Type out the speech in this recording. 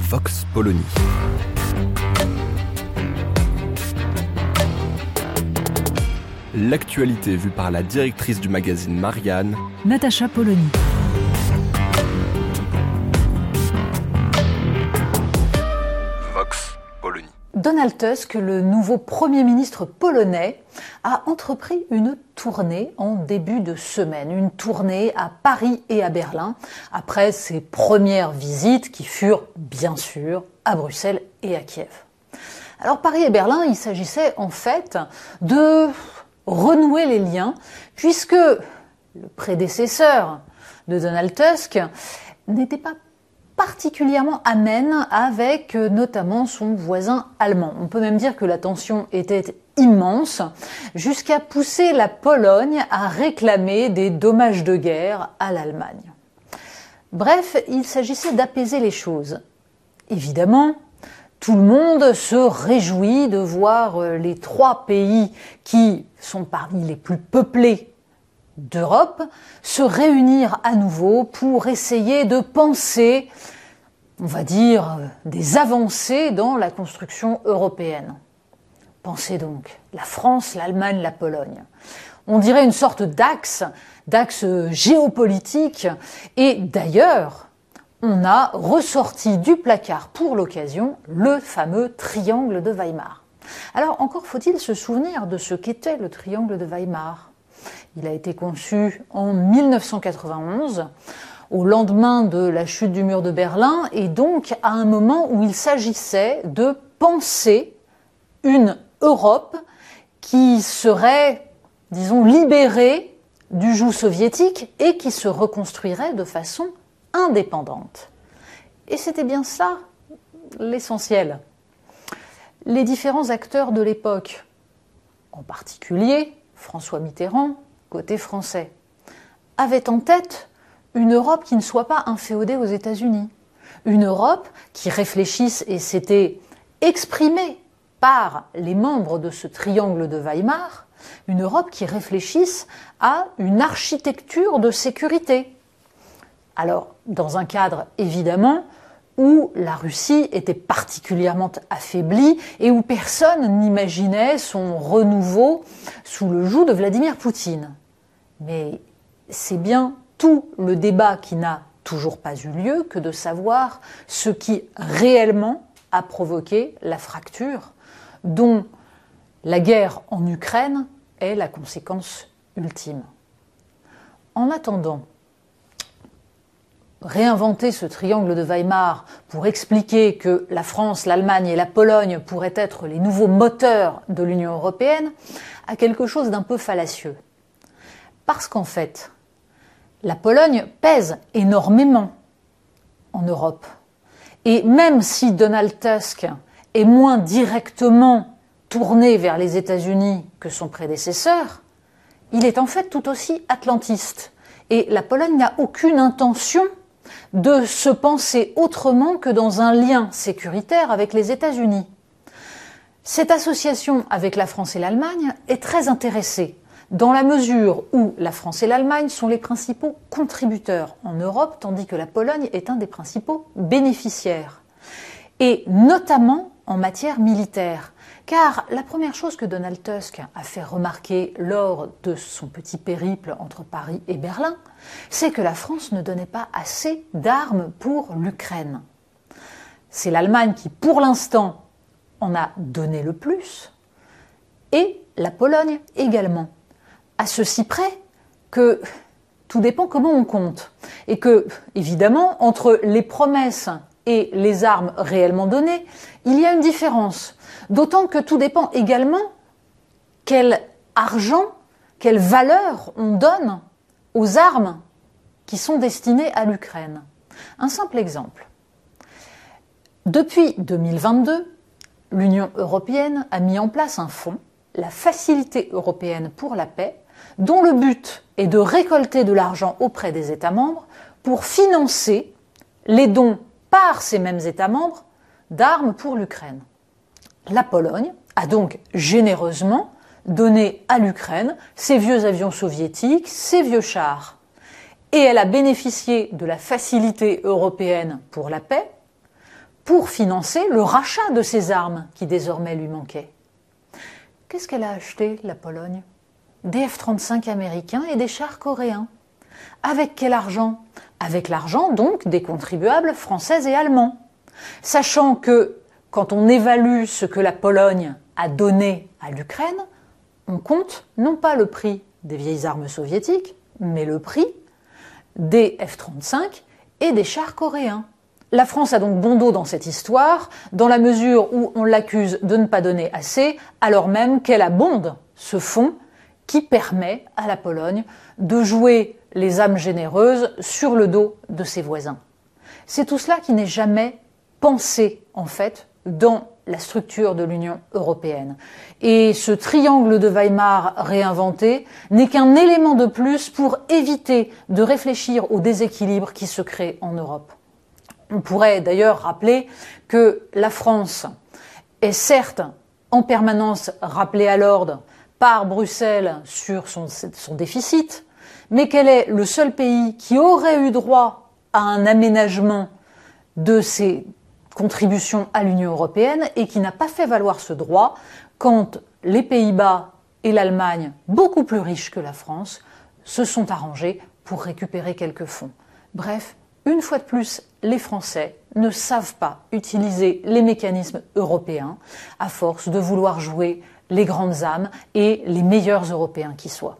Vox Polony. L'actualité vue par la directrice du magazine Marianne, Natacha Polony. Vox Polony. Donald Tusk, le nouveau Premier ministre polonais, a entrepris une tournée en début de semaine, une tournée à Paris et à Berlin, après ses premières visites qui furent bien sûr à Bruxelles et à Kiev. Alors Paris et Berlin, il s'agissait en fait de renouer les liens, puisque le prédécesseur de Donald Tusk n'était pas particulièrement amène avec euh, notamment son voisin allemand. On peut même dire que la tension était immense jusqu'à pousser la Pologne à réclamer des dommages de guerre à l'Allemagne. Bref, il s'agissait d'apaiser les choses. Évidemment, tout le monde se réjouit de voir euh, les trois pays qui sont parmi les plus peuplés d'Europe se réunir à nouveau pour essayer de penser, on va dire, des avancées dans la construction européenne. Pensez donc la France, l'Allemagne, la Pologne. On dirait une sorte d'axe, d'axe géopolitique, et d'ailleurs, on a ressorti du placard pour l'occasion le fameux triangle de Weimar. Alors encore faut-il se souvenir de ce qu'était le triangle de Weimar. Il a été conçu en 1991, au lendemain de la chute du mur de Berlin, et donc à un moment où il s'agissait de penser une Europe qui serait, disons, libérée du joug soviétique et qui se reconstruirait de façon indépendante. Et c'était bien ça l'essentiel. Les différents acteurs de l'époque, en particulier François Mitterrand, côté français, avaient en tête une Europe qui ne soit pas inféodée aux États-Unis, une Europe qui réfléchisse et s'était exprimée par les membres de ce triangle de Weimar, une Europe qui réfléchisse à une architecture de sécurité. Alors, dans un cadre évidemment où la Russie était particulièrement affaiblie et où personne n'imaginait son renouveau sous le joug de Vladimir Poutine. Mais c'est bien tout le débat qui n'a toujours pas eu lieu que de savoir ce qui réellement a provoqué la fracture dont la guerre en Ukraine est la conséquence ultime. En attendant, réinventer ce triangle de Weimar pour expliquer que la France, l'Allemagne et la Pologne pourraient être les nouveaux moteurs de l'Union européenne a quelque chose d'un peu fallacieux. Parce qu'en fait, la Pologne pèse énormément en Europe. Et même si Donald Tusk est moins directement tourné vers les États-Unis que son prédécesseur, il est en fait tout aussi atlantiste. Et la Pologne n'a aucune intention de se penser autrement que dans un lien sécuritaire avec les États-Unis. Cette association avec la France et l'Allemagne est très intéressée, dans la mesure où la France et l'Allemagne sont les principaux contributeurs en Europe, tandis que la Pologne est un des principaux bénéficiaires. Et notamment en matière militaire. Car la première chose que Donald Tusk a fait remarquer lors de son petit périple entre Paris et Berlin, c'est que la France ne donnait pas assez d'armes pour l'Ukraine. C'est l'Allemagne qui, pour l'instant, en a donné le plus, et la Pologne également. À ceci près que tout dépend comment on compte. Et que, évidemment, entre les promesses et les armes réellement données, il y a une différence. D'autant que tout dépend également quel argent, quelle valeur on donne aux armes qui sont destinés à l'Ukraine. Un simple exemple. Depuis 2022, l'Union européenne a mis en place un fonds, la Facilité européenne pour la paix, dont le but est de récolter de l'argent auprès des États membres pour financer les dons par ces mêmes États membres d'armes pour l'Ukraine. La Pologne a donc généreusement donné à l'Ukraine ses vieux avions soviétiques, ses vieux chars. Et elle a bénéficié de la facilité européenne pour la paix pour financer le rachat de ces armes qui désormais lui manquaient. Qu'est-ce qu'elle a acheté, la Pologne? Des F-35 américains et des chars coréens. Avec quel argent? Avec l'argent donc des contribuables français et allemands. Sachant que quand on évalue ce que la Pologne a donné à l'Ukraine, on compte non pas le prix des vieilles armes soviétiques, mais le prix des F-35 et des chars coréens. La France a donc bon dos dans cette histoire, dans la mesure où on l'accuse de ne pas donner assez, alors même qu'elle abonde ce fonds qui permet à la Pologne de jouer les âmes généreuses sur le dos de ses voisins. C'est tout cela qui n'est jamais pensé, en fait, dans la structure de l'Union européenne. Et ce triangle de Weimar réinventé n'est qu'un élément de plus pour éviter de réfléchir au déséquilibre qui se crée en Europe. On pourrait d'ailleurs rappeler que la France est certes en permanence rappelée à l'ordre par Bruxelles sur son, déficit, mais qu'elle est le seul pays qui aurait eu droit à un aménagement de ses contribution à l'Union européenne et qui n'a pas fait valoir ce droit quand les Pays-Bas et l'Allemagne, beaucoup plus riches que la France, se sont arrangés pour récupérer quelques fonds. Bref, une fois de plus, les Français ne savent pas utiliser les mécanismes européens à force de vouloir jouer les grandes âmes et les meilleurs Européens qui soient.